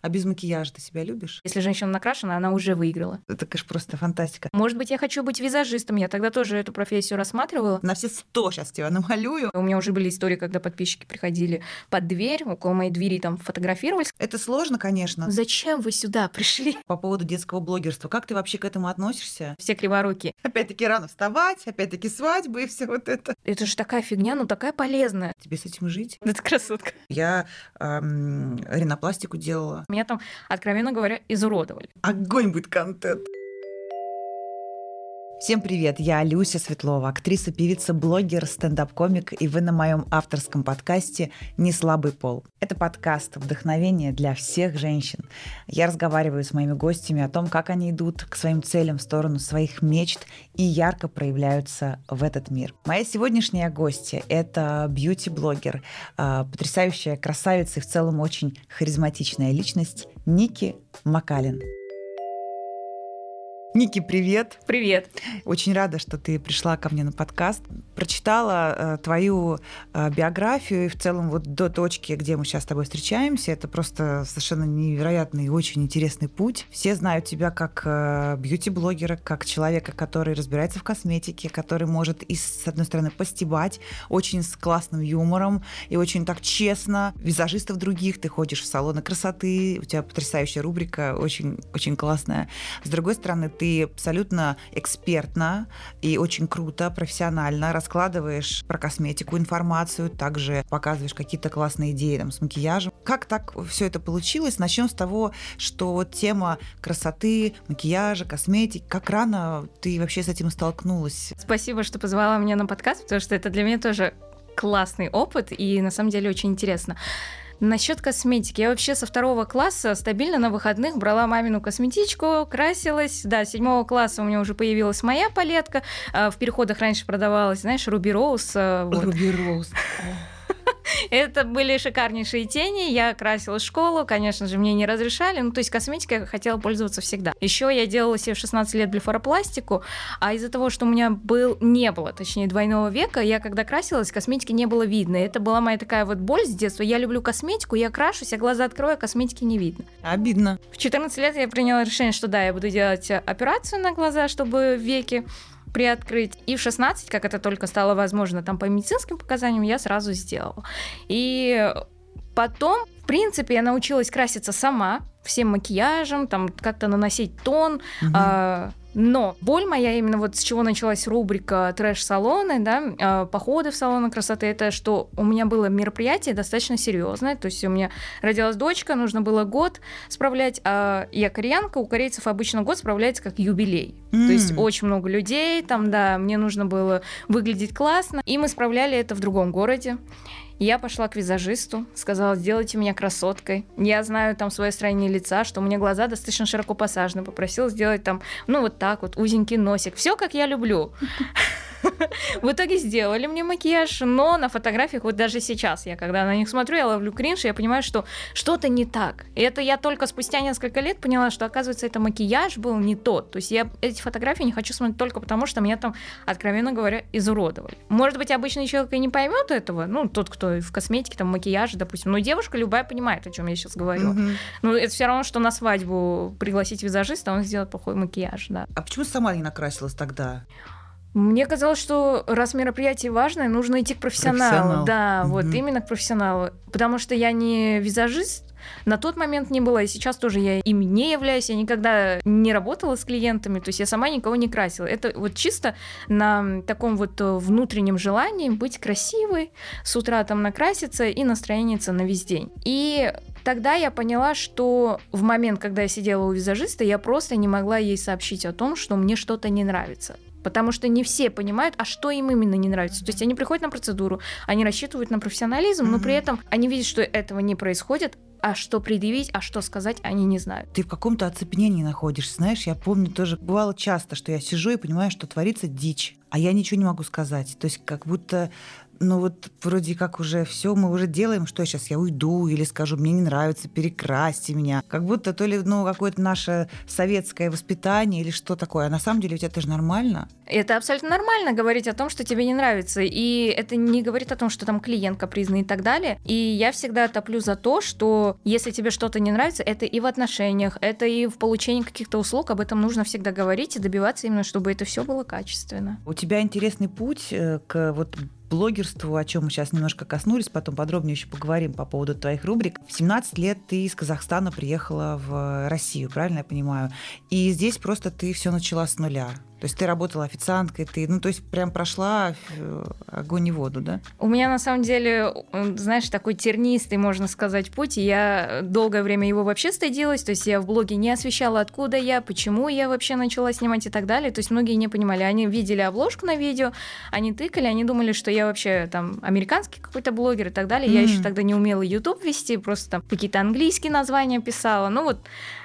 А без макияжа ты себя любишь? Если женщина накрашена, она уже выиграла. Это, конечно, просто фантастика. Может быть, я хочу быть визажистом. Я тогда тоже эту профессию рассматривала. На все сто сейчас тебя намалюю. У меня уже были истории, когда подписчики приходили под дверь, около моей двери там фотографировались. Это сложно, конечно. Зачем вы сюда пришли? По поводу детского блогерства, как ты вообще к этому относишься? Все криворуки. Опять-таки рано вставать, опять-таки свадьбы и все вот это. Это же такая фигня, но такая полезная. Тебе с этим жить? Это красотка. Я эм, ринопластику делала. Меня там, откровенно говоря, изуродовали. Огонь будет контент. Всем привет, я Люся Светлова, актриса, певица, блогер, стендап-комик, и вы на моем авторском подкасте «Не слабый пол». Это подкаст вдохновение для всех женщин. Я разговариваю с моими гостями о том, как они идут к своим целям в сторону своих мечт и ярко проявляются в этот мир. Моя сегодняшняя гостья — это бьюти-блогер, а, потрясающая красавица и в целом очень харизматичная личность Ники Макалин. Ники, привет. Привет. Очень рада, что ты пришла ко мне на подкаст. Прочитала э, твою э, биографию и в целом вот до точки, где мы сейчас с тобой встречаемся. Это просто совершенно невероятный и очень интересный путь. Все знают тебя как э, бьюти-блогера, как человека, который разбирается в косметике, который может и, с одной стороны, постебать очень с классным юмором и очень так честно. Визажистов других, ты ходишь в салоны красоты, у тебя потрясающая рубрика, очень, очень классная. С другой стороны, ты абсолютно экспертно и очень круто, профессионально раскладываешь про косметику информацию, также показываешь какие-то классные идеи там, с макияжем. Как так все это получилось? Начнем с того, что тема красоты, макияжа, косметики, как рано ты вообще с этим столкнулась? Спасибо, что позвала меня на подкаст, потому что это для меня тоже классный опыт и на самом деле очень интересно. Насчет косметики. Я вообще со второго класса стабильно на выходных брала мамину косметичку, красилась. Да, с седьмого класса у меня уже появилась моя палетка. А, в переходах раньше продавалась, знаешь, Руби Роуз. Руби Роуз. Это были шикарнейшие тени. Я красила школу, конечно же, мне не разрешали. Ну, то есть косметикой я хотела пользоваться всегда. Еще я делала себе в 16 лет блефаропластику, а из-за того, что у меня был, не было, точнее, двойного века, я когда красилась, косметики не было видно. Это была моя такая вот боль с детства. Я люблю косметику, я крашусь, а глаза открою, а косметики не видно. Обидно. В 14 лет я приняла решение, что да, я буду делать операцию на глаза, чтобы веки приоткрыть. И в 16, как это только стало возможно, там по медицинским показаниям, я сразу сделала. И потом, в принципе, я научилась краситься сама, всем макияжем, там как-то наносить тон, угу. а, но боль моя именно вот с чего началась рубрика трэш-салоны, да, э, походы в салоны красоты, это что у меня было мероприятие достаточно серьезное, то есть у меня родилась дочка, нужно было год справлять, а я кореянка, у корейцев обычно год справляется как юбилей, mm. то есть очень много людей, там, да, мне нужно было выглядеть классно, и мы справляли это в другом городе. Я пошла к визажисту, сказала, сделайте меня красоткой. Я знаю там свое строение лица, что у меня глаза достаточно широко посажены. Попросила сделать там, ну вот так вот, узенький носик. Все, как я люблю. В итоге сделали мне макияж, но на фотографиях, вот даже сейчас, я когда на них смотрю, я ловлю кринж, и я понимаю, что что-то не так. И это я только спустя несколько лет поняла, что, оказывается, это макияж был не тот. То есть я эти фотографии не хочу смотреть только потому, что меня там, откровенно говоря, изуродовали. Может быть, обычный человек и не поймет этого, ну, тот, кто в косметике, там, макияже, допустим, но девушка любая понимает, о чем я сейчас говорю. Mm-hmm. Ну, это все равно, что на свадьбу пригласить визажиста, он сделает плохой макияж, да. А почему сама не накрасилась тогда? Мне казалось, что раз мероприятие важное, нужно идти к профессионалу. Профессионал. Да, угу. вот именно к профессионалу. Потому что я не визажист, на тот момент не была, и сейчас тоже я им не являюсь, я никогда не работала с клиентами, то есть я сама никого не красила. Это вот чисто на таком вот внутреннем желании быть красивой, с утра там накраситься и настроение на весь день. И тогда я поняла, что в момент, когда я сидела у визажиста, я просто не могла ей сообщить о том, что мне что-то не нравится. Потому что не все понимают, а что им именно не нравится. То есть они приходят на процедуру, они рассчитывают на профессионализм, но при этом они видят, что этого не происходит, а что предъявить, а что сказать, они не знают. Ты в каком-то оцепенении находишься, знаешь, я помню тоже, бывало часто, что я сижу и понимаю, что творится дичь, а я ничего не могу сказать. То есть как будто ну вот вроде как уже все мы уже делаем, что сейчас я уйду или скажу, мне не нравится, перекрасьте меня. Как будто то ли ну какое-то наше советское воспитание или что такое. А на самом деле ведь это же нормально. Это абсолютно нормально говорить о том, что тебе не нравится. И это не говорит о том, что там клиент капризный и так далее. И я всегда топлю за то, что если тебе что-то не нравится, это и в отношениях, это и в получении каких-то услуг, об этом нужно всегда говорить и добиваться именно, чтобы это все было качественно. У тебя интересный путь э, к вот блогерству, о чем мы сейчас немножко коснулись, потом подробнее еще поговорим по поводу твоих рубрик. В 17 лет ты из Казахстана приехала в Россию, правильно я понимаю? И здесь просто ты все начала с нуля. То есть ты работала официанткой, ты, ну, то есть прям прошла э, огонь и воду, да? У меня на самом деле, знаешь, такой тернистый, можно сказать, путь. И я долгое время его вообще стыдилась. То есть я в блоге не освещала, откуда я, почему я вообще начала снимать и так далее. То есть многие не понимали. Они видели обложку на видео, они тыкали, они думали, что я вообще там американский какой-то блогер и так далее. Mm. Я еще тогда не умела YouTube вести, просто там какие-то английские названия писала. Ну вот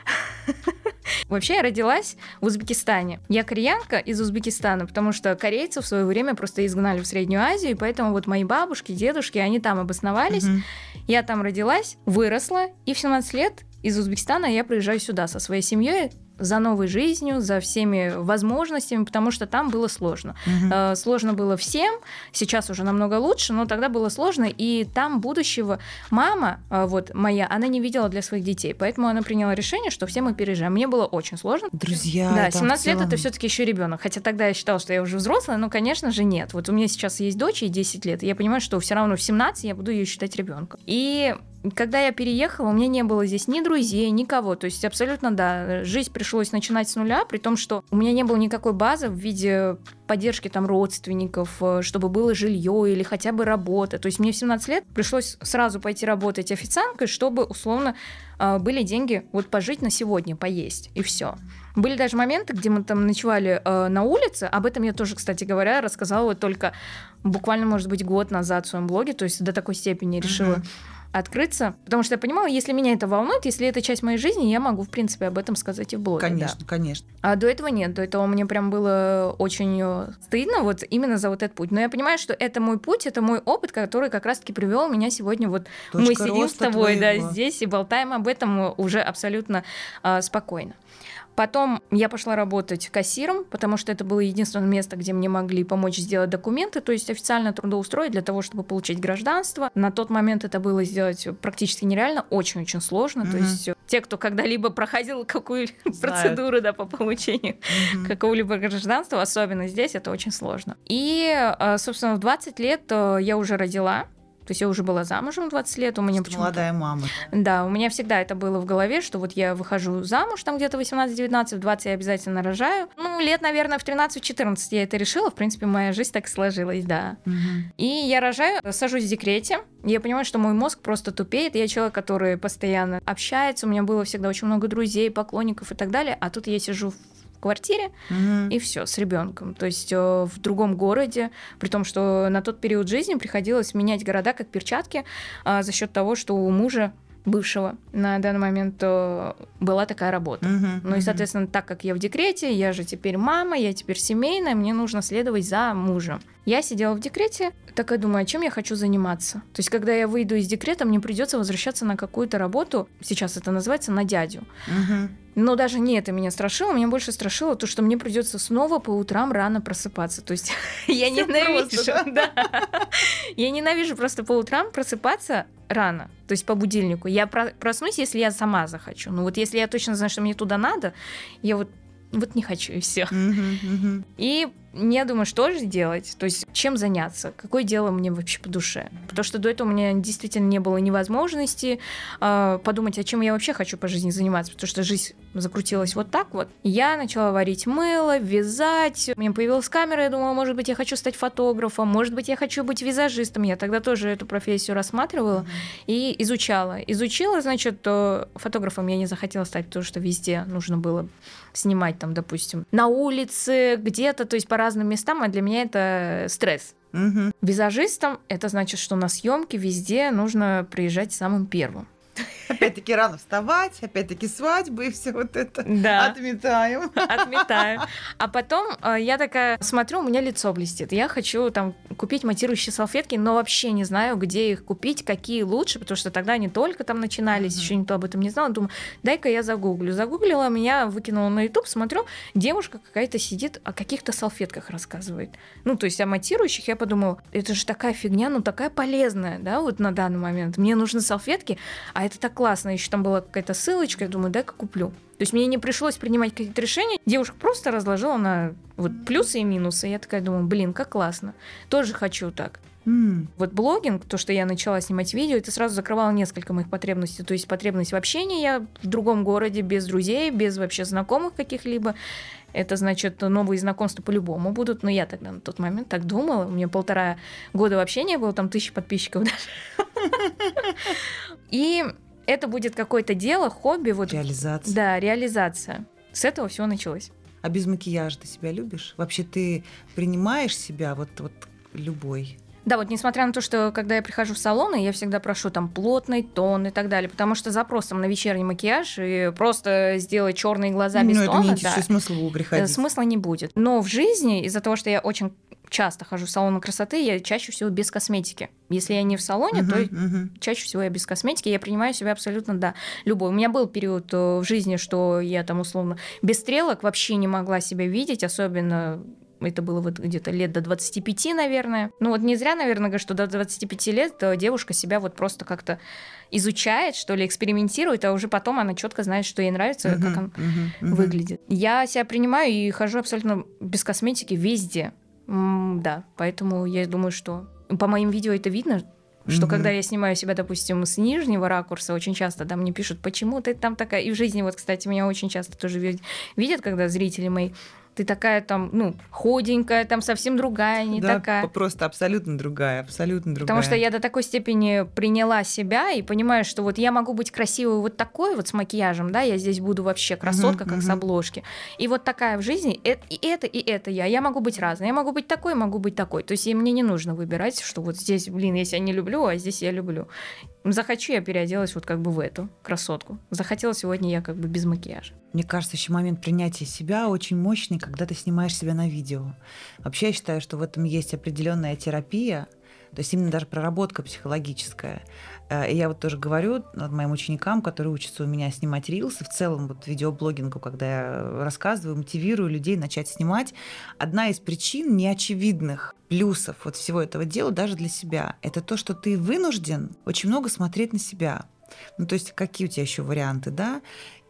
Вообще я родилась в Узбекистане. Я кореянка из Узбекистана, потому что корейцев в свое время просто изгнали в Среднюю Азию, и поэтому вот мои бабушки, дедушки, они там обосновались. Угу. Я там родилась, выросла, и в 17 лет из Узбекистана я приезжаю сюда со своей семьей за новой жизнью, за всеми возможностями, потому что там было сложно. Угу. Сложно было всем, сейчас уже намного лучше, но тогда было сложно, и там будущего мама, э, вот моя, она не видела для своих детей, поэтому она приняла решение, что все мы переезжаем. Мне было очень сложно. Друзья, да, 17 целом... лет это все-таки еще ребенок, хотя тогда я считала, что я уже взрослая, но, конечно же, нет. Вот у меня сейчас есть дочь, ей 10 лет, и я понимаю, что все равно в 17 я буду ее считать ребенком. И когда я переехала, у меня не было здесь ни друзей, никого. То есть абсолютно, да, жизнь пришлось начинать с нуля, при том, что у меня не было никакой базы в виде поддержки там родственников, э, чтобы было жилье или хотя бы работа. То есть мне в 17 лет пришлось сразу пойти работать официанткой, чтобы условно э, были деньги вот пожить на сегодня, поесть, и все. Были даже моменты, где мы там ночевали э, на улице. Об этом я тоже, кстати говоря, рассказала вот только буквально, может быть, год назад в своем блоге. То есть до такой степени решила uh-huh открыться, потому что я понимала, если меня это волнует, если это часть моей жизни, я могу, в принципе, об этом сказать и в блоге. Конечно, да. конечно. А до этого нет, до этого мне прям было очень э, стыдно вот именно за вот этот путь. Но я понимаю, что это мой путь, это мой опыт, который как раз-таки привел меня сегодня вот Точка мы сидим с тобой, твоего. да, здесь и болтаем об этом уже абсолютно э, спокойно. Потом я пошла работать кассиром, потому что это было единственное место, где мне могли помочь сделать документы, то есть официально трудоустроить для того, чтобы получить гражданство. На тот момент это было сделать практически нереально, очень-очень сложно. Mm-hmm. То есть те, кто когда-либо проходил какую-либо процедуру да, по получению mm-hmm. какого-либо гражданства, особенно здесь, это очень сложно. И, э, собственно, в 20 лет э, я уже родила. То есть я уже была замужем 20 лет, у меня почему молодая мама. Да, у меня всегда это было в голове, что вот я выхожу замуж там где-то 18-19, в 20 я обязательно рожаю. Ну, лет, наверное, в 13-14 я это решила, в принципе, моя жизнь так сложилась, да. Угу. И я рожаю, сажусь в декрете, я понимаю, что мой мозг просто тупеет, я человек, который постоянно общается, у меня было всегда очень много друзей, поклонников и так далее, а тут я сижу в квартире, угу. и все, с ребенком. То есть э, в другом городе, при том, что на тот период жизни приходилось менять города как перчатки а, за счет того, что у мужа бывшего на данный момент э, была такая работа. Uh-huh, ну и, соответственно, так как я в декрете, я же теперь мама, я теперь семейная, мне нужно следовать за мужем. Я сидела в декрете, такая думаю, а чем я хочу заниматься? То есть, когда я выйду из декрета, мне придется возвращаться на какую-то работу, сейчас это называется на дядю. Uh-huh. Но даже не это меня страшило, меня больше страшило то, что мне придется снова по утрам рано просыпаться. То есть я ненавижу, да? я ненавижу просто по утрам просыпаться рано, то есть по будильнику. Я проснусь, если я сама захочу. Ну вот если я точно знаю, что мне туда надо, я вот вот не хочу и все. И я думаю, что же делать, то есть чем заняться, какое дело мне вообще по душе. Потому что до этого у меня действительно не было невозможности э, подумать, о чем я вообще хочу по жизни заниматься, потому что жизнь закрутилась вот так вот. Я начала варить мыло, вязать, у меня появилась камера, я думала, может быть, я хочу стать фотографом, может быть, я хочу быть визажистом. Я тогда тоже эту профессию рассматривала и изучала. Изучила, значит, фотографом я не захотела стать, потому что везде нужно было снимать там, допустим, на улице, где-то, то есть по разным местам, а для меня это стресс. Угу. Визажистом это значит, что на съемки везде нужно приезжать самым первым. Опять-таки рано вставать, опять-таки свадьбы и все вот это Да. отметаем. Отметаю. А потом э, я такая смотрю, у меня лицо блестит. Я хочу там купить матирующие салфетки, но вообще не знаю, где их купить, какие лучше, потому что тогда они только там начинались, Мгм. еще никто об этом не знал. Думаю, дай-ка я загуглю. Загуглила, меня выкинула на YouTube, смотрю, девушка какая-то сидит, о каких-то салфетках рассказывает. Ну, то есть о матирующих, я подумала, это же такая фигня, ну такая полезная, да, вот на данный момент. Мне нужны салфетки, а это так классно. Еще там была какая-то ссылочка, я думаю, дай-ка куплю. То есть мне не пришлось принимать какие-то решения. Девушка просто разложила на вот плюсы и минусы. Я такая думаю, блин, как классно. Тоже хочу так. М, Вот блогинг, то, что я начала снимать видео, это сразу закрывало несколько моих потребностей. То есть потребность в общении, я в другом городе, без друзей, без вообще знакомых каких-либо. Это значит, новые знакомства по-любому будут. Но я тогда на тот момент так думала. У меня полтора года вообще не было, там тысячи подписчиков даже. И это будет какое-то дело, хобби, вот, Реализация. да, реализация. С этого все началось. А без макияжа ты себя любишь? Вообще ты принимаешь себя вот, вот любой? Да, вот несмотря на то, что когда я прихожу в салоны, я всегда прошу там плотный тон и так далее, потому что запросом на вечерний макияж и просто сделать черные глаза без ну, это тона, не да, интересует, смысл было э, смысла не будет. Но в жизни, из-за того, что я очень часто хожу в салоны красоты, я чаще всего без косметики. Если я не в салоне, то Мгм, мгм. чаще всего я без косметики, я принимаю себя абсолютно, да, любой. У меня был период э, в жизни, что я там условно без стрелок вообще не могла себя видеть, особенно это было вот где-то лет до 25, наверное. Ну вот не зря, наверное, говорю, что до 25 лет э, девушка себя вот просто как-то изучает, что ли, экспериментирует, а уже потом она четко знает, что ей нравится, как Мгм, он мгм, мгм. выглядит. Я себя принимаю и хожу абсолютно без косметики везде. М, да, поэтому я думаю, что по моим видео это видно, что Мгм. когда я снимаю себя, допустим, с нижнего ракурса, очень часто там мне пишут, почему ты там такая. И в жизни, вот, кстати, меня очень часто тоже ви- видят, когда зрители мои, ты такая там, ну, худенькая, там совсем другая, не Да, такая. просто абсолютно другая, абсолютно другая. Потому что я до такой степени приняла себя и понимаю, что вот я могу быть красивой вот такой вот с макияжем, да, я здесь буду вообще красотка, как с обложки. И вот такая в жизни, э- и это, и это я. Я могу быть разной, я могу быть такой, могу быть такой. То есть и мне не нужно выбирать, что вот здесь, блин, я себя не люблю, а здесь я люблю. Захочу, я переоделась вот как бы в эту красотку. Захотела сегодня я как бы без макияжа. Мне кажется, еще момент принятия себя очень мощный, когда ты снимаешь себя на видео. Вообще я считаю, что в этом есть определенная терапия, то есть именно даже проработка психологическая. Э, И я вот тоже говорю моим ученикам, которые учатся у меня снимать рилсы, в целом вот видеоблогингу, когда я рассказываю, мотивирую людей начать снимать, одна из причин неочевидных плюсов вот всего этого дела даже для себя, это то, что ты вынужден очень много смотреть на себя. Ну, то есть какие у тебя еще варианты, да?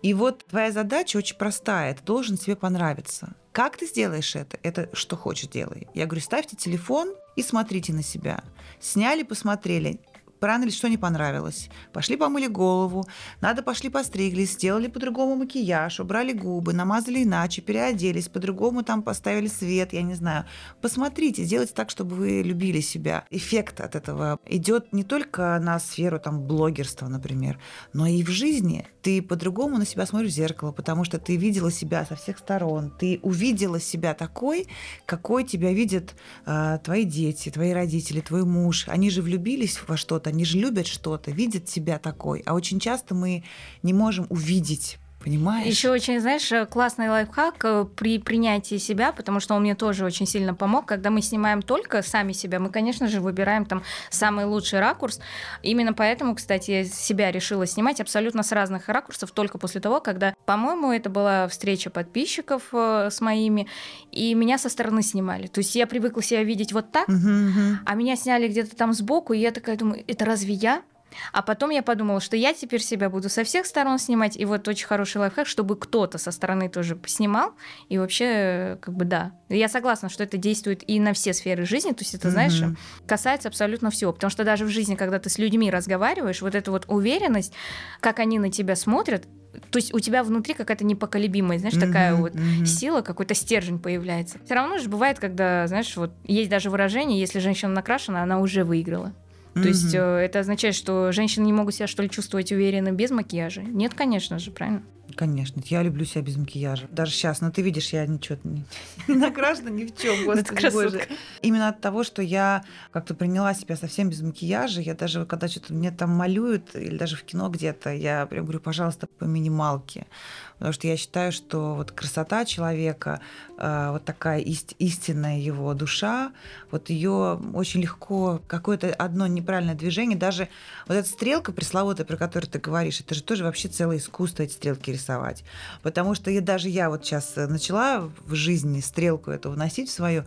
И вот твоя задача очень простая. Ты должен себе понравиться. Как ты сделаешь это? Это что хочешь делай. Я говорю, ставьте телефон и смотрите на себя. Сняли, посмотрели. Понравилось, что не понравилось. Пошли помыли голову, надо пошли постриглись, сделали по-другому макияж, убрали губы, намазали иначе, переоделись, по-другому там поставили свет, я не знаю. Посмотрите, сделайте так, чтобы вы любили себя. Эффект от этого идет не только на сферу там блогерства, например, но и в жизни. Ты по-другому на себя смотришь в зеркало, потому что ты видела себя со всех сторон, ты увидела себя такой, какой тебя видят э, твои дети, твои родители, твой муж. Они же влюбились во что-то, они же любят что-то, видят себя такой. А очень часто мы не можем увидеть Понимаешь? Еще очень, знаешь, классный лайфхак э, при принятии себя, потому что он мне тоже очень сильно помог. Когда мы снимаем только сами себя, мы, конечно же, выбираем там самый лучший ракурс. Именно поэтому, кстати, я себя решила снимать абсолютно с разных ракурсов только после того, когда, по-моему, это была встреча подписчиков э, с моими, и меня со стороны снимали. То есть я привыкла себя видеть вот так, Мгм, мгм. а меня сняли где-то там сбоку, и я такая думаю, это разве я? А потом я подумала, что я теперь себя буду со всех сторон снимать. И вот очень хороший лайфхак, чтобы кто-то со стороны тоже снимал. И вообще, э, как бы да. Я согласна, что это действует и на все сферы жизни. То есть это, знаешь, Мгм. касается абсолютно всего. Потому что даже в жизни, когда ты с людьми разговариваешь, вот эта вот уверенность, как они на тебя смотрят, то есть у тебя внутри какая-то непоколебимая, знаешь, такая Мгм, вот мгм. сила, какой-то стержень появляется. Все равно же бывает, когда, знаешь, вот есть даже выражение, если женщина накрашена, она уже выиграла. То есть Мгм. э, это означает, что женщины не могут себя, что ли, чувствовать уверенно без макияжа? Нет, конечно же, правильно? Конечно, я люблю себя без макияжа. Даже сейчас, но ты видишь, я ничего не, не накрашена ни в чем, господи боже. Именно от того, что я как-то приняла себя совсем без макияжа, я даже, когда что-то мне там малюют, или даже в кино где-то, я прям говорю, пожалуйста, по минималке. Потому что я считаю, что вот красота человека, э, вот такая ист, истинная его душа, вот ее очень легко, какое-то одно неправильное движение, даже вот эта стрелка пресловутая, про которую ты говоришь, это же тоже вообще целое искусство эти стрелки рисовать. Потому что я, даже я вот сейчас начала в жизни стрелку эту вносить в свою,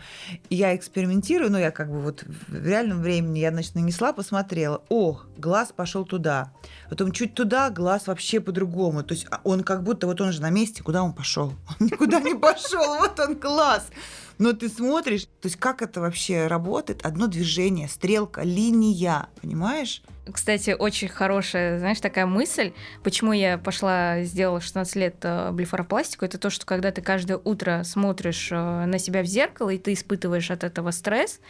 я экспериментирую, ну я как бы вот в реальном времени я, значит, нанесла, посмотрела, о, глаз пошел туда, потом чуть туда, глаз вообще по-другому, то есть а, он как будто вот он же на месте, куда он пошел? Он никуда не пошел, вот он глаз. Но ты смотришь, то есть как это вообще работает? Одно движение, стрелка, линия, понимаешь? Кстати, очень хорошая, знаешь, такая мысль, почему я пошла, сделала 16 лет э, блефаропластику, это то, что когда ты каждое утро смотришь э, на себя в зеркало, и ты испытываешь от этого стресс,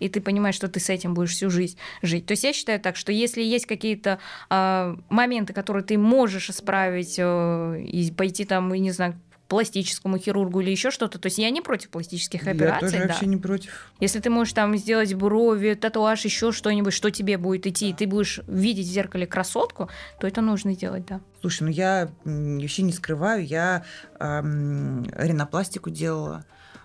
и ты понимаешь, что ты с этим будешь всю жизнь жить. То есть я считаю так, что если есть какие-то э, моменты, которые ты можешь исправить э, и пойти там, и не знаю, пластическому хирургу или еще что-то. То есть я не против пластических операций. Я тоже да. вообще не против. Если ты можешь там сделать брови, татуаж, еще что-нибудь, что тебе будет идти, и ты будешь видеть в зеркале красотку, то это нужно делать, да. Слушай, ну я вообще не скрываю, я эм, ринопластику делала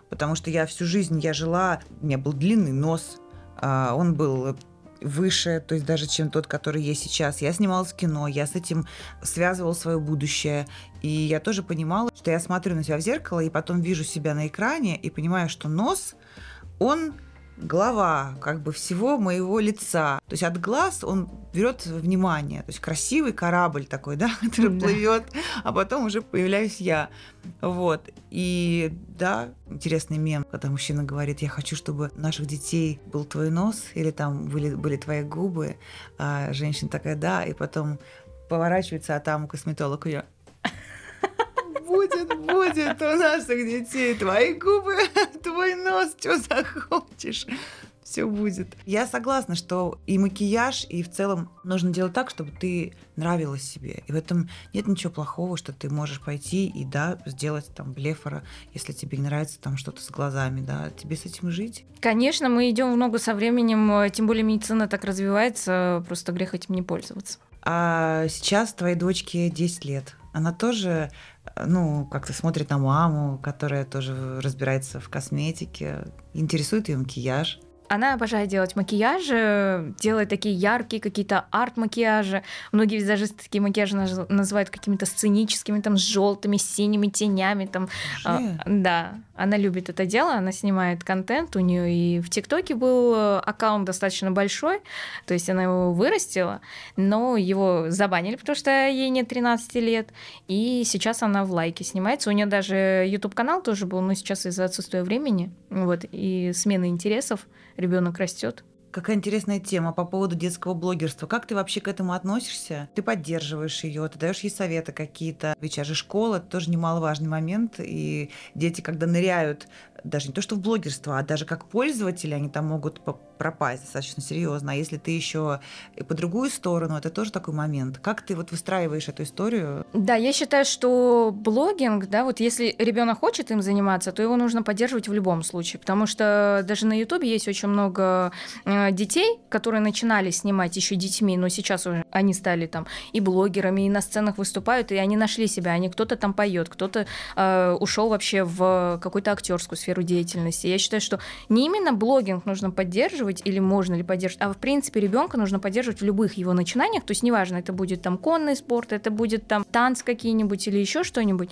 потому что я всю жизнь я жила, у меня был длинный нос, а, он был выше, то есть даже чем тот, который есть сейчас. Я снималась в кино, я с этим связывала свое будущее. И я тоже понимала, что я смотрю на себя в зеркало и потом вижу себя на экране и понимаю, что нос, он глава как бы всего моего лица. То есть от глаз он берет внимание. То есть красивый корабль такой, да, который да. плывет, а потом уже появляюсь я. Вот. И да, интересный мем, когда мужчина говорит, я хочу, чтобы у наших детей был твой нос, или там были, были твои губы, а женщина такая, да, и потом поворачивается, а там косметолог ее будет, будет у наших детей твои губы, твой нос, что захочешь все будет. Я согласна, что и макияж, и в целом нужно делать так, чтобы ты нравилась себе. И в этом нет ничего плохого, что ты можешь пойти и, да, сделать там блефора, если тебе не нравится там что-то с глазами, да, тебе с этим жить. Конечно, мы идем в ногу со временем, тем более медицина так развивается, просто грех этим не пользоваться. А сейчас твоей дочке 10 лет. Она тоже ну, как-то смотрит на маму, которая тоже разбирается в косметике, интересует ее макияж. Она обожает делать макияжи, делает такие яркие какие-то арт-макияжи. Многие визажисты такие макияжи называют какими-то сценическими, там, с желтыми, синими тенями. Там. А, да, она любит это дело, она снимает контент. У нее и в ТикТоке был э, аккаунт достаточно большой, то есть она его вырастила, но его забанили, потому что ей нет 13 лет. И сейчас она в лайке снимается. У нее даже YouTube канал тоже был, но сейчас из-за отсутствия времени вот, и смены интересов ребенок растет. Какая интересная тема по поводу детского блогерства. Как ты вообще к этому относишься? Ты поддерживаешь ее, ты даешь ей советы какие-то. Ведь же школа это тоже немаловажный момент. И дети, когда ныряют даже не то что в блогерство, а даже как пользователи, они там могут пропасть достаточно серьезно. А если ты еще и по другую сторону, это тоже такой момент. Как ты вот выстраиваешь эту историю? Да, я считаю, что блогинг, да, вот если ребенок хочет им заниматься, то его нужно поддерживать в любом случае, потому что даже на Ютубе есть очень много э, детей, которые начинали снимать еще детьми, но сейчас уже они стали там и блогерами, и на сценах выступают, и они нашли себя, они кто-то там поет, кто-то э, ушел вообще в какую-то актерскую сферу деятельности. Я считаю, что не именно блогинг нужно поддерживать или можно ли поддерживать, а в принципе ребенка нужно поддерживать в любых его начинаниях. То есть неважно, это будет там конный спорт, это будет там танцы какие-нибудь или еще что-нибудь,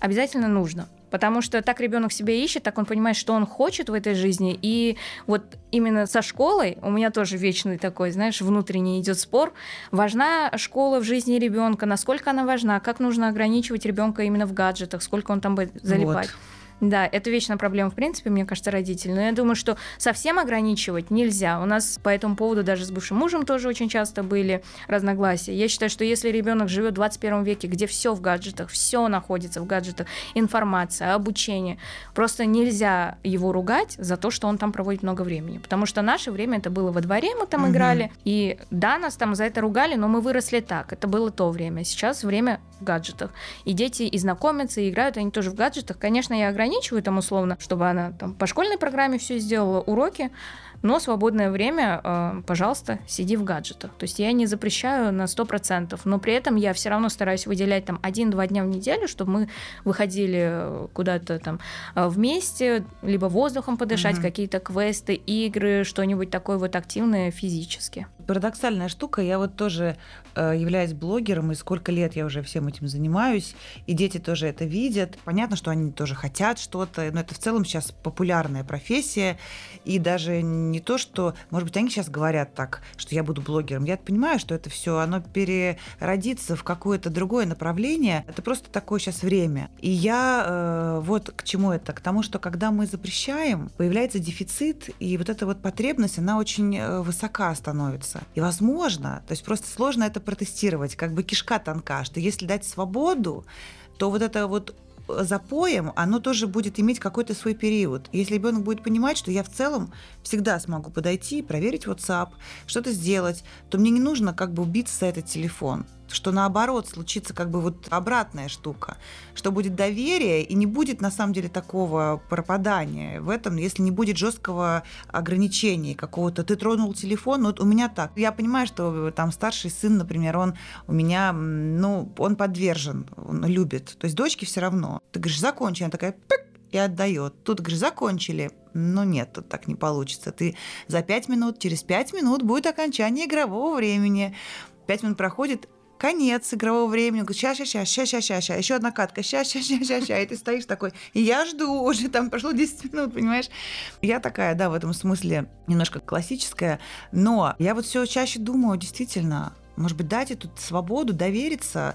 обязательно нужно. Потому что так ребенок себя ищет, так он понимает, что он хочет в этой жизни. И вот именно со школой у меня тоже вечный такой, знаешь, внутренний идет спор. Важна школа в жизни ребенка, насколько она важна, как нужно ограничивать ребенка именно в гаджетах, сколько он там будет залипать. Вот. Да, это вечная проблема, в принципе, мне кажется, родителей. Но я думаю, что совсем ограничивать нельзя. У нас по этому поводу даже с бывшим мужем тоже очень часто были разногласия. Я считаю, что если ребенок живет в 21 веке, где все в гаджетах, все находится в гаджетах, информация, обучение, просто нельзя его ругать за то, что он там проводит много времени. Потому что наше время это было во дворе, мы там угу. играли, и да, нас там за это ругали, но мы выросли так. Это было то время. Сейчас время в гаджетах. И дети и знакомятся, и играют они тоже в гаджетах. Конечно, я ограничиваю там условно, чтобы она там по школьной программе все сделала, уроки, но свободное время, э, пожалуйста, сиди в гаджетах. То есть я не запрещаю на 100%, но при этом я все равно стараюсь выделять там один-два дня в неделю, чтобы мы выходили э, куда-то там э, вместе, либо воздухом подышать, угу. какие-то квесты, игры, что-нибудь такое вот активное физически. Парадоксальная штука, я вот тоже э, являюсь блогером, и сколько лет я уже всем этим занимаюсь, и дети тоже это видят. Понятно, что они тоже хотят что-то, но это в целом сейчас популярная профессия, и даже не то, что, может быть, они сейчас говорят так, что я буду блогером. Я понимаю, что это все, оно переродится в какое-то другое направление. Это просто такое сейчас время. И я э, вот к чему это? К тому, что когда мы запрещаем, появляется дефицит, и вот эта вот потребность, она очень э, высока становится. И возможно, то есть просто сложно это протестировать, как бы кишка тонка, что если дать свободу, то вот это вот запоем, оно тоже будет иметь какой-то свой период. Если ребенок будет понимать, что я в целом всегда смогу подойти, проверить WhatsApp, что-то сделать, то мне не нужно как бы убиться за этот телефон что наоборот случится как бы вот обратная штука, что будет доверие и не будет на самом деле такого пропадания в этом, если не будет жесткого ограничения какого-то. Ты тронул телефон, вот у меня так. Я понимаю, что там старший сын, например, он у меня, ну, он подвержен, он любит. То есть дочке все равно. Ты говоришь, закончи, она такая, и отдает. Тут, говоришь, закончили. Ну нет, тут так не получится. Ты за пять минут, через пять минут будет окончание игрового времени. Пять минут проходит, конец игрового времени. Говорит, сейчас, сейчас, сейчас, сейчас, сейчас, сейчас, еще одна катка, сейчас, сейчас, сейчас, сейчас, сейчас. И ты стоишь такой, и я жду, уже там прошло 10 минут, понимаешь? Я такая, да, в этом смысле немножко классическая, но я вот все чаще думаю, действительно, может быть, дать эту свободу, довериться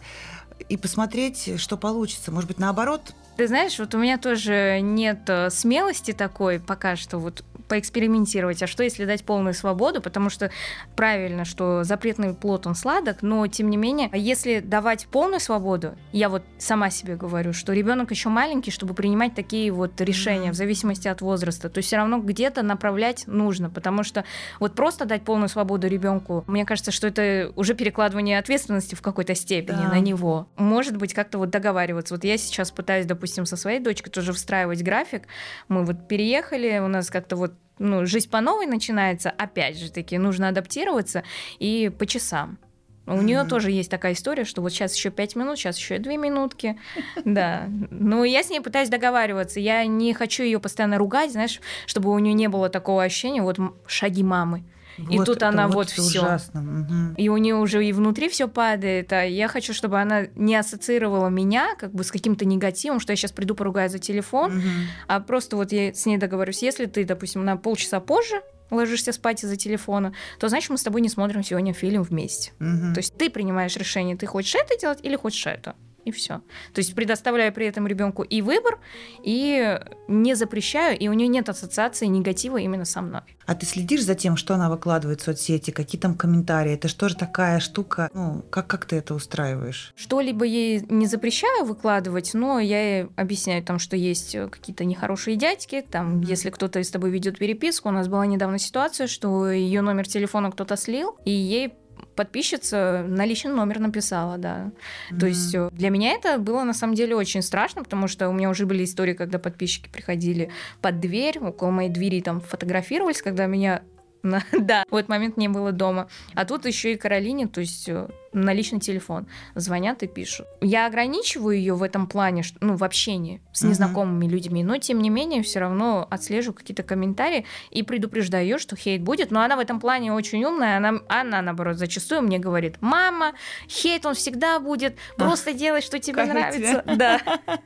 и посмотреть, что получится. Может быть, наоборот, ты знаешь, вот у меня тоже нет э, смелости такой пока что вот поэкспериментировать, а что если дать полную свободу, потому что правильно, что запретный плод, он сладок, но тем не менее, если давать полную свободу, я вот сама себе говорю, что ребенок еще маленький, чтобы принимать такие вот решения в зависимости от возраста, то все равно где-то направлять нужно, потому что вот просто дать полную свободу ребенку, мне кажется, что это уже перекладывание ответственности в какой-то степени да. на него. Может быть, как-то вот договариваться. Вот я сейчас пытаюсь, допустим, со своей дочкой тоже встраивать график. Мы вот переехали, у нас как-то вот ну, жизнь по новой начинается, опять же таки, нужно адаптироваться и по часам. У mm-hmm. нее тоже есть такая история, что вот сейчас еще пять минут, сейчас еще две минутки. Да. Но я с ней пытаюсь договариваться. Я не хочу ее постоянно ругать, знаешь, чтобы у нее не было такого ощущения, вот шаги мамы. Вот, и тут она вот, вот все. Ужасно. Угу. И у нее уже и внутри все падает. А я хочу, чтобы она не ассоциировала меня как бы с каким-то негативом, что я сейчас приду поругаю за телефон, угу. а просто вот я с ней договорюсь, если ты, допустим, на полчаса позже ложишься спать из-за телефона, то значит мы с тобой не смотрим сегодня фильм вместе. Угу. То есть ты принимаешь решение, ты хочешь это делать или хочешь это и все. То есть предоставляю при этом ребенку и выбор, и не запрещаю, и у нее нет ассоциации негатива именно со мной. А ты следишь за тем, что она выкладывает в соцсети, какие там комментарии? Это что же такая штука? Ну, как, как ты это устраиваешь? Что-либо ей не запрещаю выкладывать, но я ей объясняю там, что есть какие-то нехорошие дядьки, там, mm-hmm. если кто-то из тобой ведет переписку, у нас была недавно ситуация, что ее номер телефона кто-то слил, и ей подписчица на личный номер написала, да. Mm-hmm. То есть э, для меня это было на самом деле очень страшно, потому что у меня уже были истории, когда подписчики приходили под дверь, около моей двери там фотографировались, когда меня да, в этот момент не было дома. А тут еще и Каролине, то есть э, на личный телефон звонят и пишут. Я ограничиваю ее в этом плане, ну, в общении с незнакомыми uh-huh. людьми, но тем не менее все равно отслеживаю какие-то комментарии и предупреждаю ее, что хейт будет. Но она в этом плане очень умная, она, она наоборот, зачастую мне говорит, мама, хейт он всегда будет, просто uh, делай, что тебе нравится. Да.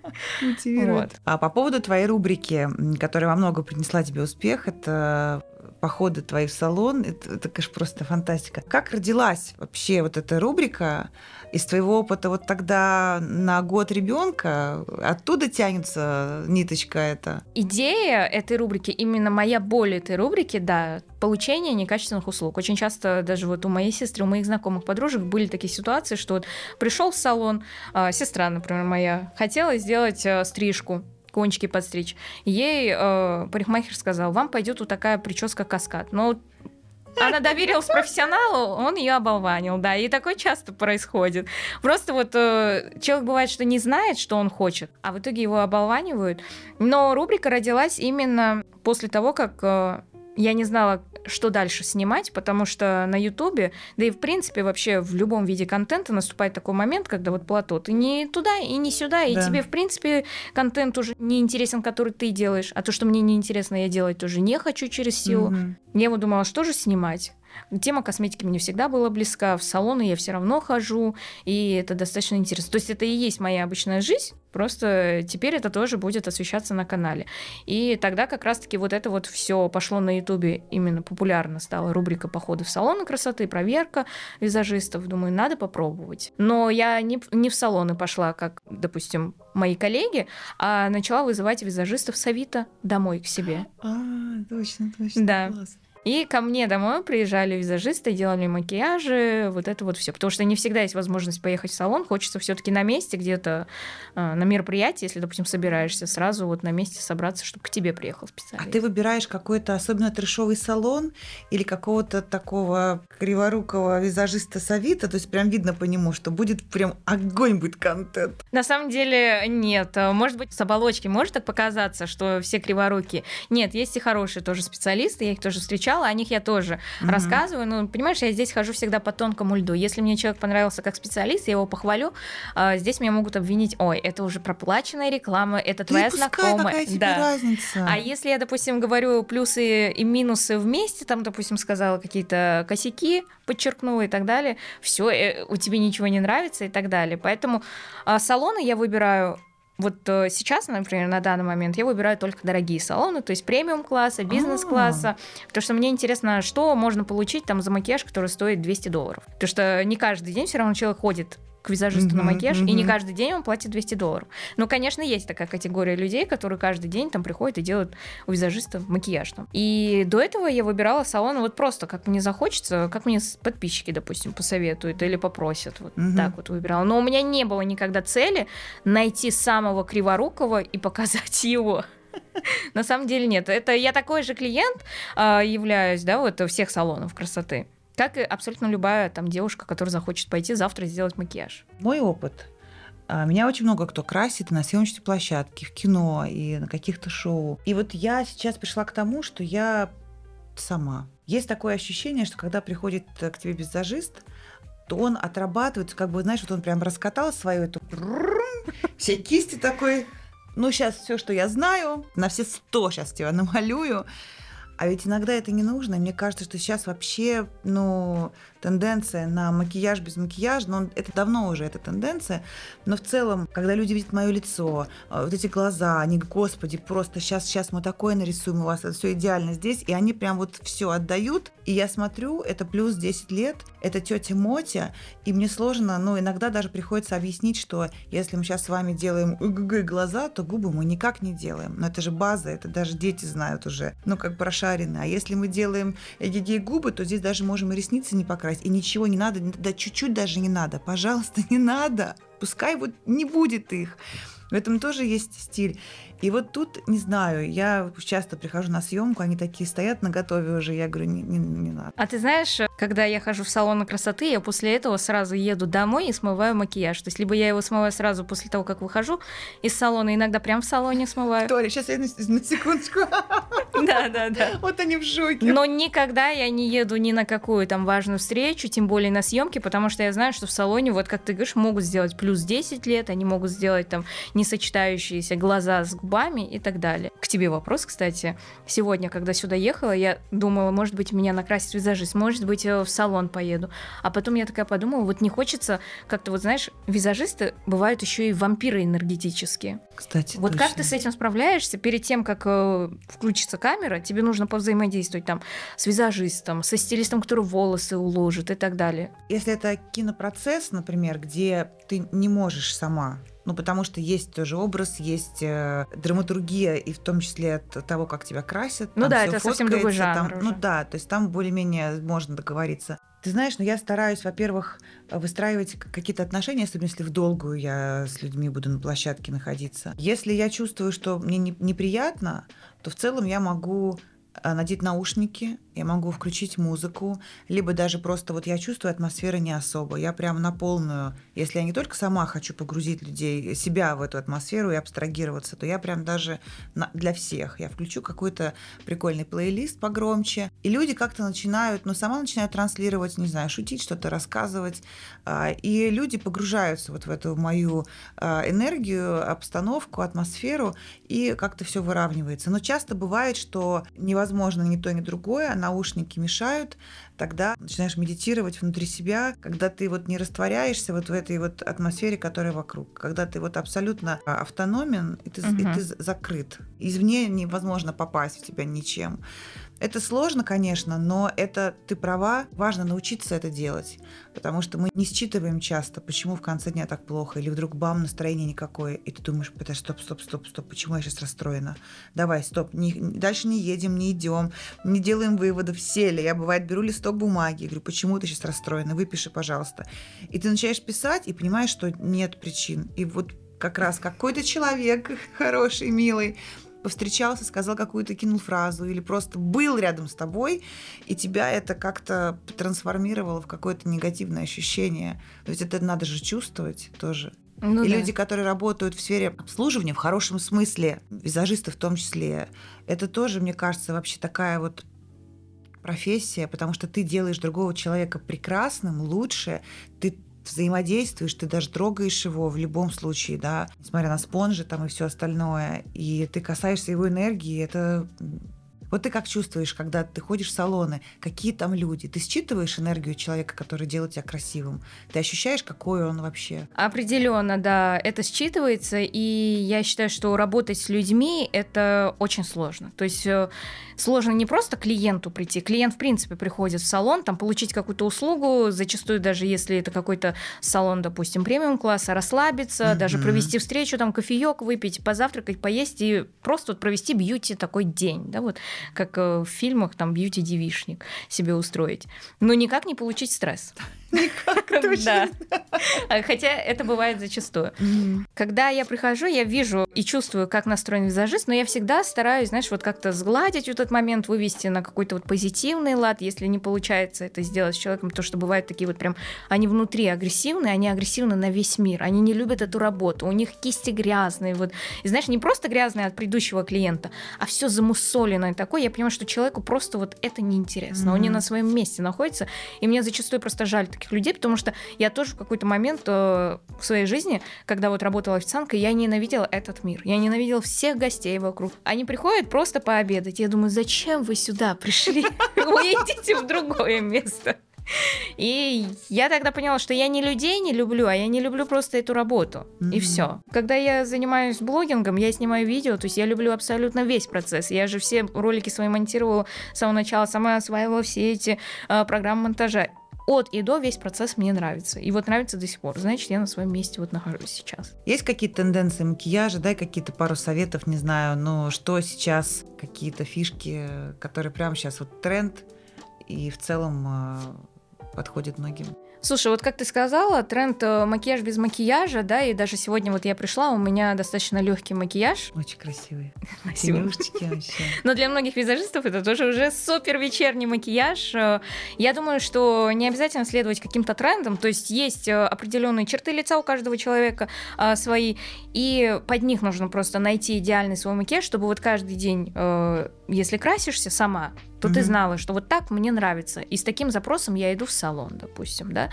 Вот. А по поводу твоей рубрики, которая во много принесла тебе успех, это походы твои в салон, это, это, конечно, просто фантастика. Как родилась вообще вот эта рубрика из твоего опыта вот тогда на год ребенка? Оттуда тянется ниточка эта? Идея этой рубрики, именно моя боль этой рубрики, да, получение некачественных услуг. Очень часто даже вот у моей сестры, у моих знакомых подружек были такие ситуации, что вот пришел в салон, а, сестра, например, моя, хотела сделать а, стрижку, кончики подстричь. Ей э, парикмахер сказал, вам пойдет вот такая прическа каскад. Но Она доверилась профессионалу, он ее оболванил, да, и такое часто происходит. Просто вот э, человек бывает, что не знает, что он хочет, а в итоге его оболванивают. Но рубрика родилась именно после того, как э, я не знала, что дальше снимать, потому что на Ютубе, да и в принципе вообще в любом виде контента наступает такой момент, когда вот плато, ты не туда и не сюда, и да. тебе в принципе контент уже не интересен, который ты делаешь, а то, что мне не интересно, я делать тоже не хочу через силу. Угу. Я вот думала, что же снимать. Тема косметики мне всегда была близка, в салоны я все равно хожу, и это достаточно интересно. То есть это и есть моя обычная жизнь, просто теперь это тоже будет освещаться на канале. И тогда как раз-таки вот это вот все пошло на Ютубе, именно популярно стала рубрика «Походы в салоны красоты», проверка визажистов. Думаю, надо попробовать. Но я не, не в салоны пошла, как, допустим, мои коллеги, а начала вызывать визажистов с Авито домой к себе. А, точно, точно. Да. Класс. И ко мне домой приезжали визажисты, делали макияжи, вот это вот все. Потому что не всегда есть возможность поехать в салон. Хочется все-таки на месте где-то э, на мероприятии, если, допустим, собираешься, сразу вот на месте собраться, чтобы к тебе приехал специалист. А ты выбираешь какой-то особенно трешовый салон или какого-то такого криворукого визажиста Савита? То есть прям видно по нему, что будет прям огонь будет контент. На самом деле нет. Может быть, с оболочки может так показаться, что все криворукие. Нет, есть и хорошие тоже специалисты, я их тоже встречала материалы, о них я тоже mm-hmm. рассказываю. Ну, понимаешь, я здесь хожу всегда по тонкому льду. Если мне человек понравился как специалист, я его похвалю. А, здесь меня могут обвинить, ой, это уже проплаченная реклама, это твоя да знакомая. Какая тебе да. разница? А если я, допустим, говорю плюсы и минусы вместе, там, допустим, сказала какие-то косяки, подчеркнула и так далее, все, э, у тебя ничего не нравится и так далее. Поэтому а, салоны я выбираю вот э, сейчас, например, на данный момент я выбираю только дорогие салоны, то есть премиум-класса, бизнес-класса, а. потому что мне интересно, что можно получить там за макияж, который стоит 200 долларов. Потому что не каждый день все равно человек ходит к визажисту mm-hmm, на макияж, mm-hmm. и не каждый день он платит 200 долларов. Но, конечно, есть такая категория людей, которые каждый день там приходят и делают у визажиста макияж. Там. И до этого я выбирала салон вот просто, как мне захочется, как мне подписчики, допустим, посоветуют или попросят. Вот mm-hmm. так вот выбирала. Но у меня не было никогда цели найти самого криворукого и показать его. На самом деле нет. Это я такой же клиент э, являюсь, да, вот всех салонов красоты. Как и абсолютно любая там девушка, которая захочет пойти завтра сделать макияж. Мой опыт. А, меня очень много кто красит на съемочной площадке, в кино и на каких-то шоу. И вот я сейчас пришла к тому, что я сама. Есть такое ощущение, что когда приходит к тебе визажист, то он отрабатывает, как бы, знаешь, вот он прям раскатал свою эту все кисти такой, ну, сейчас все, что я знаю, на все сто сейчас тебя намалюю. А ведь иногда это не нужно. Мне кажется, что сейчас вообще, ну, тенденция на макияж без макияжа, но это давно уже эта тенденция, но в целом, когда люди видят мое лицо, э, вот эти глаза, они, господи, просто сейчас, сейчас мы такое нарисуем, у вас это все идеально здесь, и они прям вот все отдают, и я смотрю, это плюс 10 лет, это тетя Мотя, и мне сложно, ну, иногда даже приходится объяснить, что если мы сейчас с вами делаем ГГ глаза, то губы мы никак не делаем. Но это же база, это даже дети знают уже, ну, как прошаренные. А если мы делаем эгегей губы, то здесь даже можем и ресницы не покрасить, покрасить, и ничего не надо, да чуть-чуть даже не надо, пожалуйста, не надо, пускай вот не будет их. В этом тоже есть стиль. И вот тут, не знаю, я часто прихожу на съемку, они такие стоят на готове уже, я говорю, не, не, не надо. А ты знаешь, когда я хожу в салон красоты, я после этого сразу еду домой и смываю макияж. То есть либо я его смываю сразу после того, как выхожу из салона, иногда прям в салоне смываю. Виктория, сейчас я на, на секундочку. Да, да, да. Вот они в шоке. Но никогда я не еду ни на какую там важную встречу, тем более на съемки, потому что я знаю, что в салоне, вот как ты говоришь, могут сделать плюс 10 лет, они могут сделать там несочетающиеся глаза с губами и так далее. К тебе вопрос, кстати. Сегодня, когда сюда ехала, я думала, может быть, меня накрасить визажист, может быть, э, в салон поеду. А потом я такая подумала, вот не хочется, как-то вот знаешь, визажисты бывают еще и вампиры энергетические. Кстати, Вот точно. как ты с этим справляешься перед тем, как э, включится камера, тебе нужно повзаимодействовать там с визажистом, со стилистом, который волосы уложит и так далее. Если это кинопроцесс, например, где ты не можешь сама ну, потому что есть тоже образ, есть э, драматургия, и в том числе от того, как тебя красят. Ну да, это совсем другой жанр. Там, ну да, то есть там более-менее можно договориться. Ты знаешь, ну я стараюсь, во-первых, выстраивать какие-то отношения, особенно если в долгую я с людьми буду на площадке находиться. Если я чувствую, что мне не, неприятно, то в целом я могу надеть наушники, я могу включить музыку, либо даже просто вот я чувствую атмосферы не особо. Я прям на полную, если я не только сама хочу погрузить людей, себя в эту атмосферу и абстрагироваться, то я прям даже на, для всех. Я включу какой-то прикольный плейлист погромче, и люди как-то начинают, ну, сама начинают транслировать, не знаю, шутить, что-то рассказывать, а, и люди погружаются вот в эту мою а, энергию, обстановку, атмосферу, и как-то все выравнивается. Но часто бывает, что невозможно ни то, ни другое, наушники мешают, тогда начинаешь медитировать внутри себя, когда ты вот не растворяешься вот в этой вот атмосфере, которая вокруг, когда ты вот абсолютно автономен, и ты, угу. и ты закрыт. Извне невозможно попасть в тебя ничем. Это сложно, конечно, но это ты права, важно научиться это делать, потому что мы не считываем часто, почему в конце дня так плохо, или вдруг бам, настроение никакое, и ты думаешь, подожди, стоп, стоп, стоп, стоп, почему я сейчас расстроена? Давай, стоп, не, дальше не едем, не идем, не делаем выводов, сели. Я, бывает, беру листок бумаги, говорю, почему ты сейчас расстроена, выпиши, пожалуйста. И ты начинаешь писать и понимаешь, что нет причин. И вот как раз какой-то человек хороший, милый, повстречался, сказал какую-то, кинул фразу, или просто был рядом с тобой, и тебя это как-то трансформировало в какое-то негативное ощущение. Ведь это надо же чувствовать тоже. Ну, и да. люди, которые работают в сфере обслуживания, в хорошем смысле, визажисты в том числе, это тоже, мне кажется, вообще такая вот профессия, потому что ты делаешь другого человека прекрасным, лучше, ты взаимодействуешь, ты даже трогаешь его в любом случае, да, несмотря на спонжи там и все остальное, и ты касаешься его энергии, это вот ты как чувствуешь, когда ты ходишь в салоны, какие там люди? Ты считываешь энергию человека, который делает тебя красивым? Ты ощущаешь, какой он вообще? Определенно, да, это считывается, и я считаю, что работать с людьми это очень сложно. То есть э, сложно не просто клиенту прийти, клиент в принципе приходит в салон, там получить какую-то услугу, зачастую даже если это какой-то салон, допустим, премиум класса, расслабиться, mm-hmm. даже провести встречу, там кофеек выпить, позавтракать, поесть и просто вот провести бьюти такой день, да, вот как э, в фильмах там бьюти-девишник себе устроить. Но никак не получить стресс. Никак, точно. Да. А, хотя это бывает зачастую. Mm-hmm. Когда я прихожу, я вижу и чувствую, как настроен визажист, но я всегда стараюсь, знаешь, вот как-то сгладить этот момент, вывести на какой-то вот позитивный лад, если не получается это сделать с человеком, то что бывают такие вот прям, они внутри агрессивные, они агрессивны на весь мир, они не любят эту работу, у них кисти грязные, вот. И знаешь, не просто грязные от предыдущего клиента, а все замусоленное такое, я понимаю, что человеку просто вот это неинтересно, mm-hmm. он не на своем месте находится, и мне зачастую просто жаль таких людей, потому что я тоже в какой-то момент э, в своей жизни, когда вот работала официанткой, я ненавидела этот мир. Я ненавидела всех гостей вокруг. Они приходят просто пообедать. Я думаю, зачем вы сюда пришли? Вы идите в другое место. И я тогда поняла, что я не людей не люблю, а я не люблю просто эту работу. Mm-hmm. И все. Когда я занимаюсь блогингом, я снимаю видео, то есть я люблю абсолютно весь процесс. Я же все ролики свои монтировала с самого начала, сама осваивала все эти э, программы монтажа от и до весь процесс мне нравится. И вот нравится до сих пор. Значит, я на своем месте вот нахожусь сейчас. Есть какие-то тенденции макияжа? Дай какие-то пару советов, не знаю, ну что сейчас, какие-то фишки, которые прямо сейчас вот тренд и в целом э, подходит многим. Слушай, вот как ты сказала, тренд э, макияж без макияжа, да, и даже сегодня вот я пришла, у меня достаточно легкий макияж. Очень красивый. Спасибо. вообще. Но для многих визажистов это тоже уже супер вечерний макияж. Э, я думаю, что не обязательно следовать каким-то трендам, то есть есть э, определенные черты лица у каждого человека свои, и под них нужно просто найти идеальный свой макияж, чтобы вот каждый день, если красишься сама, то mm-hmm. ты знала, что вот так мне нравится. И с таким запросом я иду в салон, допустим, да.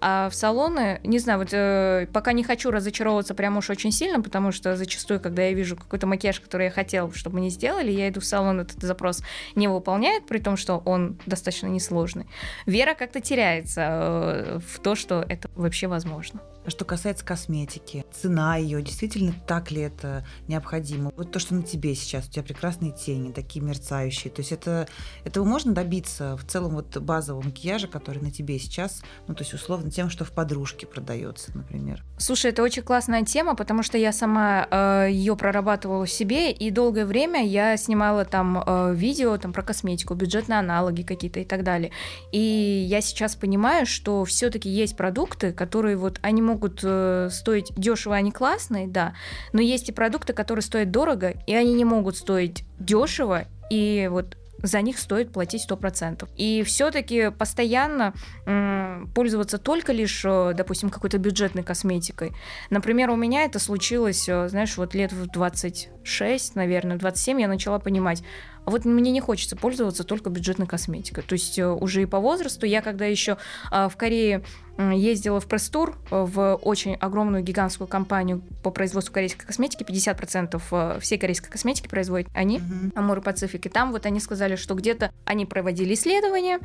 А в салоны, не знаю, вот э, пока не хочу разочаровываться прям уж очень сильно, потому что зачастую, когда я вижу какой-то макияж, который я хотела, чтобы мне сделали, я иду в салон, этот запрос не выполняет, при том, что он достаточно несложный. Вера как-то теряется э, в то, что это вообще возможно. Что касается косметики, цена ее, действительно так ли это необходимо? Вот то, что на тебе сейчас, у тебя прекрасные тени, такие мерцающие. То есть это, этого можно добиться в целом вот базового макияжа, который на тебе сейчас, ну то есть условно тем, что в подружке продается, например. Слушай, это очень классная тема, потому что я сама э, ее прорабатывала себе, и долгое время я снимала там э, видео там, про косметику, бюджетные аналоги какие-то и так далее. И я сейчас понимаю, что все-таки есть продукты, которые вот они могут могут э, стоить дешево, они классные, да, но есть и продукты, которые стоят дорого, и они не могут стоить дешево, и вот за них стоит платить 100%. И все-таки постоянно м, пользоваться только лишь, э, допустим, какой-то бюджетной косметикой. Например, у меня это случилось, э, знаешь, вот лет в 26, наверное, 27 я начала понимать, а вот мне не хочется пользоваться только бюджетной косметикой. То есть э, уже и по возрасту, я когда еще в Корее ездила в пресс-тур в очень огромную гигантскую компанию по производству корейской косметики, 50% всей корейской косметики производят они, uh-huh. Амур Пацифик, и там вот они сказали, что где-то они проводили исследования,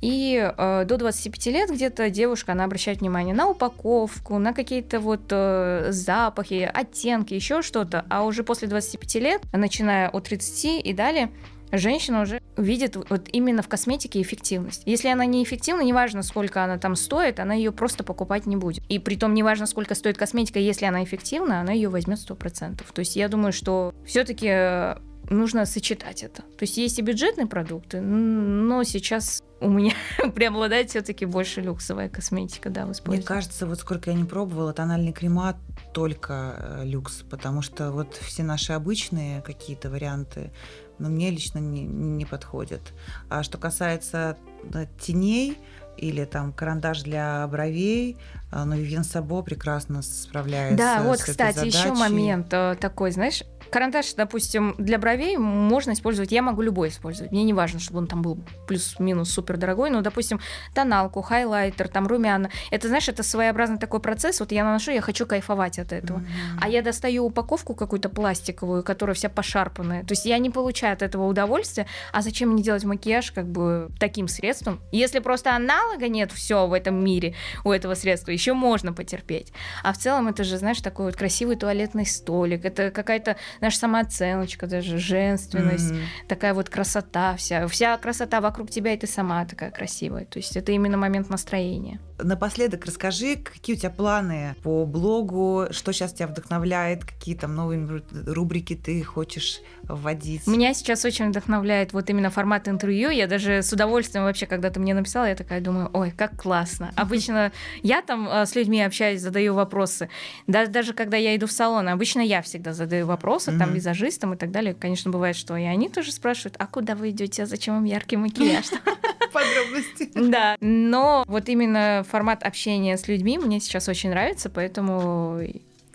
и э, до 25 лет где-то девушка, она обращает внимание на упаковку, на какие-то вот э, запахи, оттенки, еще что-то. А уже после 25 лет, начиная от 30 и далее, женщина уже видит вот именно в косметике эффективность. Если она не эффективна, неважно, сколько она там стоит, она ее просто покупать не будет. И при том, неважно, сколько стоит косметика, если она эффективна, она ее возьмет 100%. То есть я думаю, что все-таки э, нужно сочетать это. То есть есть и бюджетные продукты, но сейчас у меня преобладает все-таки больше люксовая косметика, да, в Мне кажется, вот сколько я не пробовала, тональный крема только э, люкс, потому что вот все наши обычные какие-то варианты, ну, мне лично не, не подходят. А что касается да, теней, или там карандаш для бровей, э, но Вивьен Сабо прекрасно справляется. Да, вот, кстати, еще момент э, такой, знаешь, Карандаш, допустим, для бровей можно использовать, я могу любой использовать. Мне не важно, чтобы он там был плюс-минус супер дорогой, но, допустим, тоналку, хайлайтер, там румяна. Это, знаешь, это своеобразный такой процесс. Вот я наношу, я хочу кайфовать от этого. Mm-hmm. А я достаю упаковку какую-то пластиковую, которая вся пошарпанная. То есть я не получаю от этого удовольствия. А зачем мне делать макияж как бы таким средством? Если просто аналога нет все в этом мире у этого средства, еще можно потерпеть. А в целом это же, знаешь, такой вот красивый туалетный столик. Это какая-то наша самооценочка, даже женственность, mm-hmm. такая вот красота вся. Вся красота вокруг тебя, и ты сама такая красивая. То есть это именно момент настроения. Напоследок расскажи, какие у тебя планы по блогу, что сейчас тебя вдохновляет, какие там новые рубрики ты хочешь вводить? Меня сейчас очень вдохновляет вот именно формат интервью. Я даже с удовольствием вообще, когда ты мне написала, я такая думаю, ой, как классно. Обычно я там э, с людьми общаюсь, задаю вопросы. Даже когда я иду в салон, обычно я всегда задаю вопросы, там, визажистам и так далее. Конечно, бывает, что и они тоже спрашивают, а куда вы идете, а зачем вам яркий макияж? Подробности. Да, но вот именно формат общения с людьми мне сейчас очень нравится, поэтому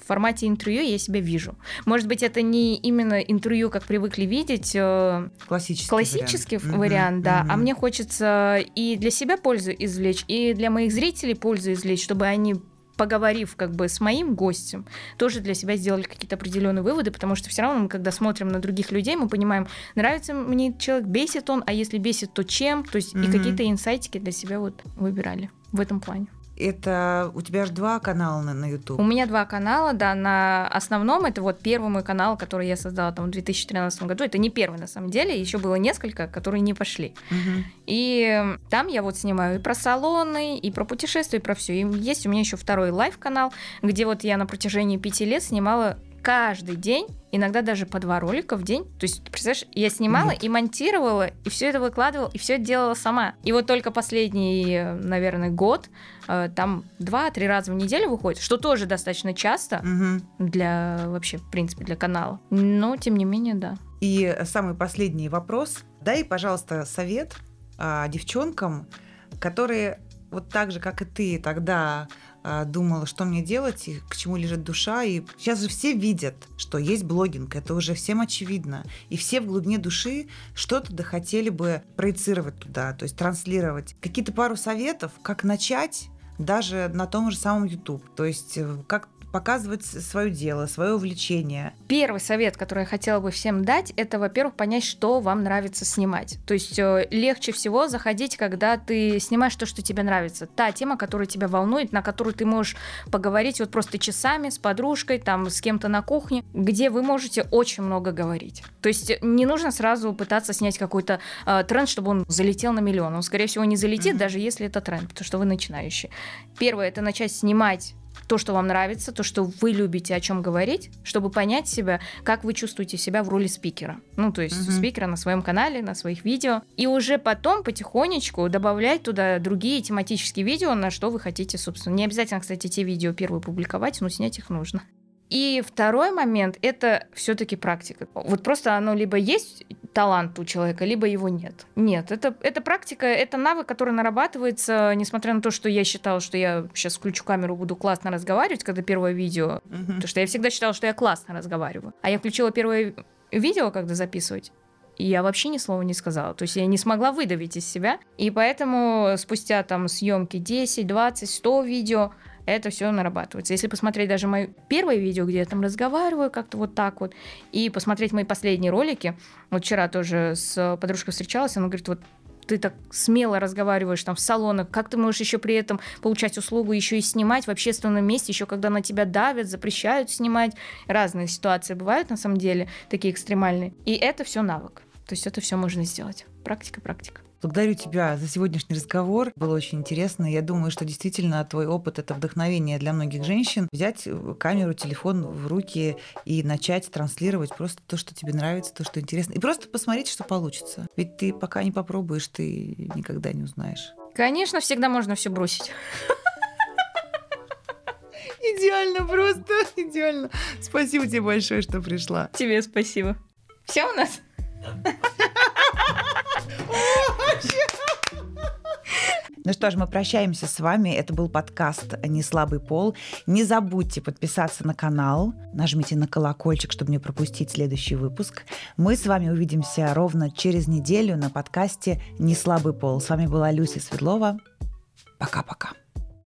в формате интервью я себя вижу. Может быть, это не именно интервью, как привыкли видеть. Э, классический, классический вариант, вариант да. А мне хочется и для себя пользу извлечь, и для моих зрителей пользу извлечь, чтобы они поговорив как бы с моим гостем, тоже для себя сделали какие-то определенные выводы, потому что все равно мы, когда смотрим на других людей, мы понимаем, нравится мне человек, бесит он, а если бесит, то чем, то есть mm-hmm. и какие-то инсайтики для себя вот выбирали в этом плане это у тебя же два канала на, на YouTube. У меня два канала, да, на основном это вот первый мой канал, который я создала там в 2013 году. Это не первый на самом деле, еще было несколько, которые не пошли. Угу. И там я вот снимаю и про салоны, и про путешествия, и про все. И есть у меня еще второй live канал, где вот я на протяжении пяти лет снимала каждый день, иногда даже по два ролика в день. То есть, представляешь, я снимала Нет. и монтировала, и все это выкладывала, и все это делала сама. И вот только последний, наверное, год э, там два-три раза в неделю выходит, что тоже достаточно часто угу. для вообще, в принципе, для канала. Но, тем не менее, да. И самый последний вопрос. Дай, пожалуйста, совет а, девчонкам, которые вот так же, как и ты тогда думала, что мне делать и к чему лежит душа. И сейчас же все видят, что есть блогинг, это уже всем очевидно. И все в глубине души что-то да хотели бы проецировать туда, то есть транслировать. Какие-то пару советов, как начать даже на том же самом YouTube. То есть э, как показывать свое дело, свое увлечение. Первый совет, который я хотела бы всем дать, это, во-первых, понять, что вам нравится снимать. То есть э, легче всего заходить, когда ты снимаешь то, что тебе нравится. Та тема, которая тебя волнует, на которую ты можешь поговорить вот просто часами с подружкой, там, с кем-то на кухне, где вы можете очень много говорить. То есть не нужно сразу пытаться снять какой-то э, тренд, чтобы он залетел на миллион. Он, скорее всего, не залетит, mm-hmm. даже если это тренд, потому что вы начинающий. Первое — это начать снимать то, что вам нравится, то, что вы любите, о чем говорить, чтобы понять себя, как вы чувствуете себя в роли спикера. Ну, то есть угу. спикера на своем канале, на своих видео. И уже потом потихонечку добавлять туда другие тематические видео, на что вы хотите, собственно. Не обязательно, кстати, те видео первые публиковать, но снять их нужно. И второй момент — это все-таки практика. Вот просто оно либо есть талант у человека, либо его нет. Нет, это, это практика, это навык, который нарабатывается, несмотря на то, что я считала, что я сейчас включу камеру, буду классно разговаривать, когда первое видео, mm-hmm. потому что я всегда считала, что я классно разговариваю. А я включила первое видео, когда записывать, и я вообще ни слова не сказала. То есть я не смогла выдавить из себя. И поэтому спустя там съемки 10, 20, 100 видео, это все нарабатывается. Если посмотреть даже мое первое видео, где я там разговариваю как-то вот так вот, и посмотреть мои последние ролики, вот вчера тоже с подружкой встречалась, она говорит, вот ты так смело разговариваешь там в салонах, как ты можешь еще при этом получать услугу, еще и снимать в общественном месте, еще когда на тебя давят, запрещают снимать. Разные ситуации бывают на самом деле, такие экстремальные. И это все навык. То есть это все можно сделать. Практика, практика. Благодарю тебя за сегодняшний разговор. Было очень интересно. Я думаю, что действительно твой опыт — это вдохновение для многих женщин. Взять э, камеру, телефон в руки и начать транслировать просто то, что тебе нравится, то, что интересно. И просто посмотреть, что получится. Ведь ты пока не попробуешь, ты никогда не узнаешь. Конечно, всегда можно все бросить. Идеально, просто идеально. Спасибо тебе большое, что пришла. Тебе спасибо. Все у нас? Ну что ж, мы прощаемся с вами. Это был подкаст «Не слабый пол». Не забудьте подписаться на канал, нажмите на колокольчик, чтобы не пропустить следующий выпуск. Мы с вами увидимся ровно через неделю на подкасте «Не слабый пол». С вами была Люся Светлова. Пока-пока.